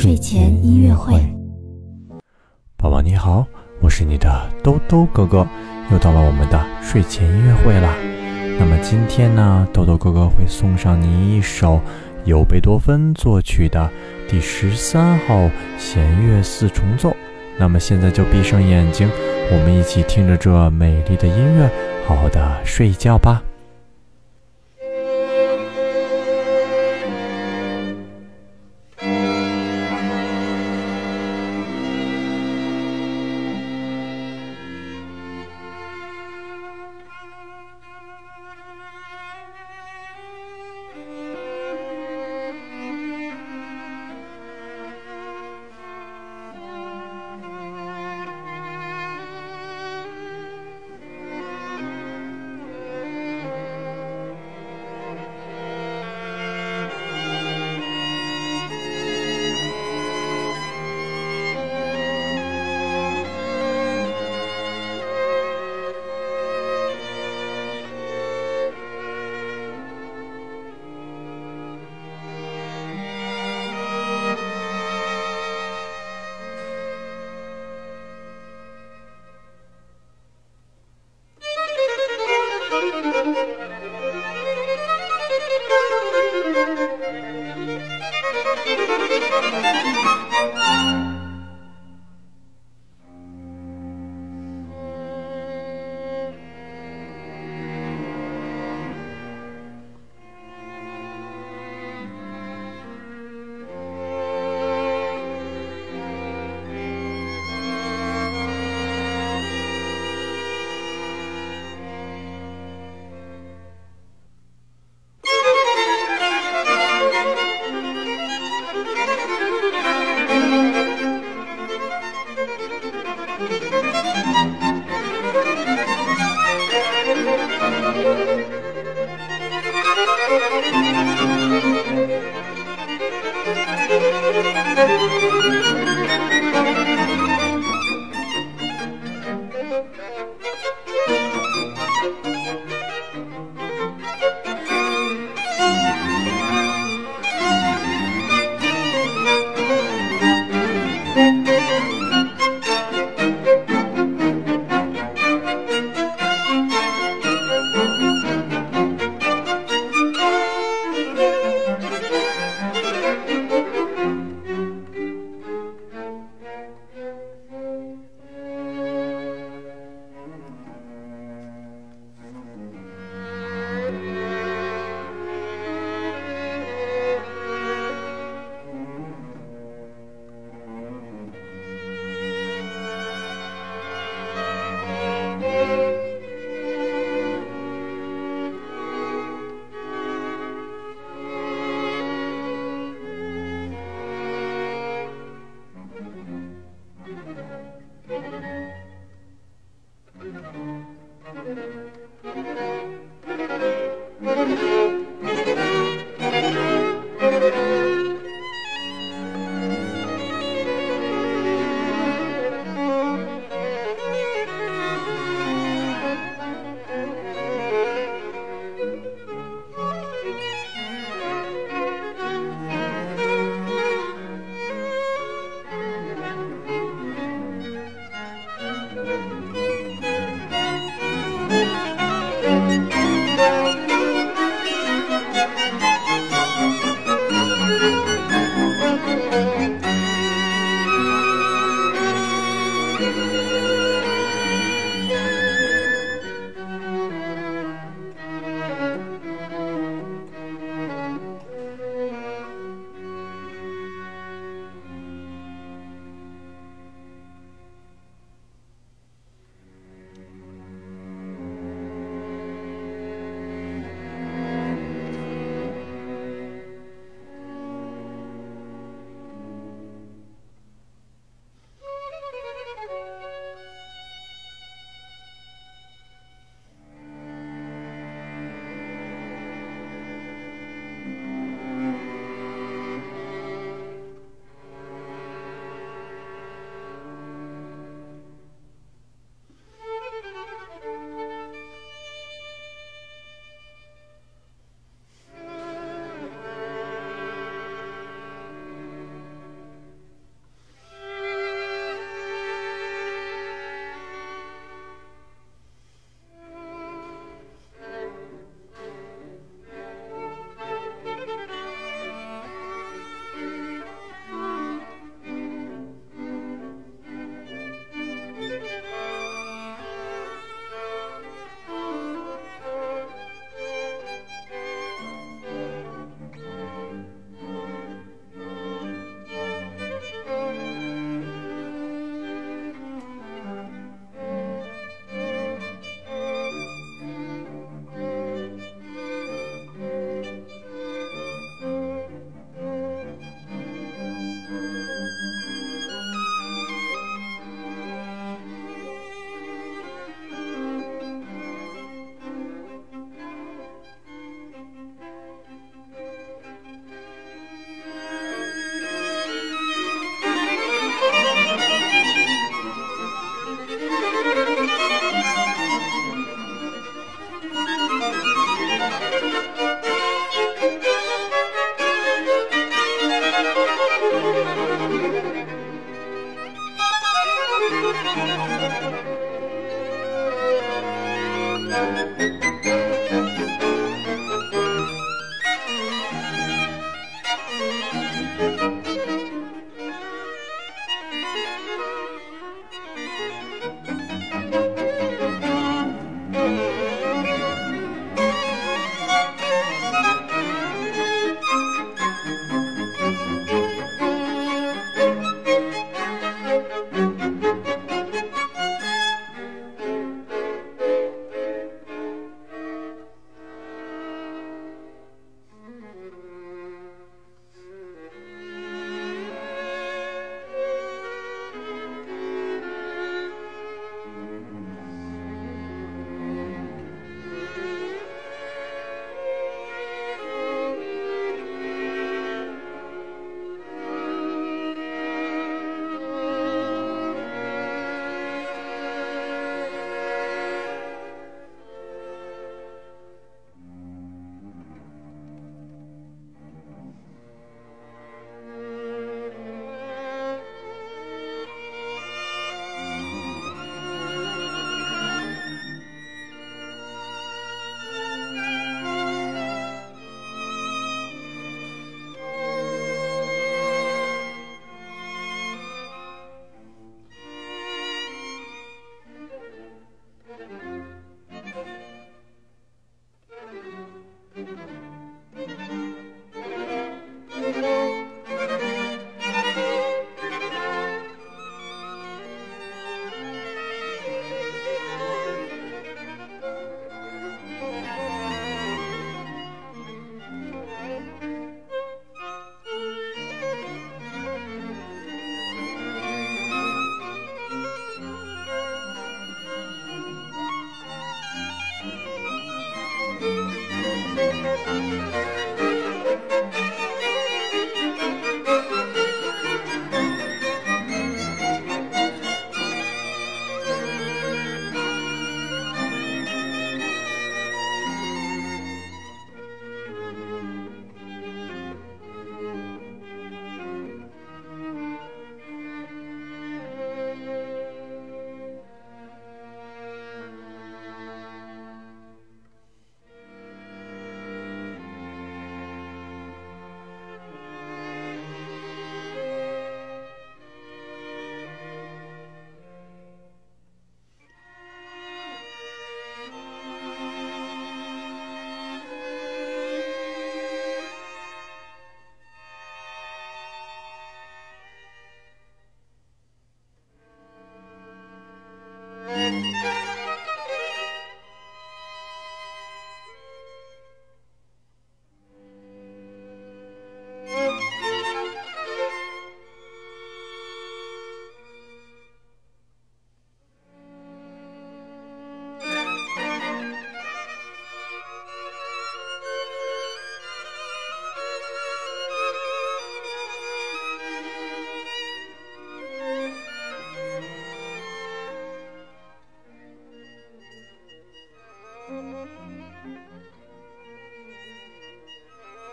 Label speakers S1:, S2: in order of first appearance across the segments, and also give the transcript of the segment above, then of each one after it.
S1: 睡前音乐会。
S2: 宝宝你好，我是你的兜兜哥哥，又到了我们的睡前音乐会啦。那么今天呢，兜兜哥哥会送上你一首由贝多芬作曲的第十三号弦乐四重奏。那么现在就闭上眼睛，我们一起听着这美丽的音乐，好好的睡一觉吧。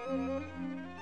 S2: Música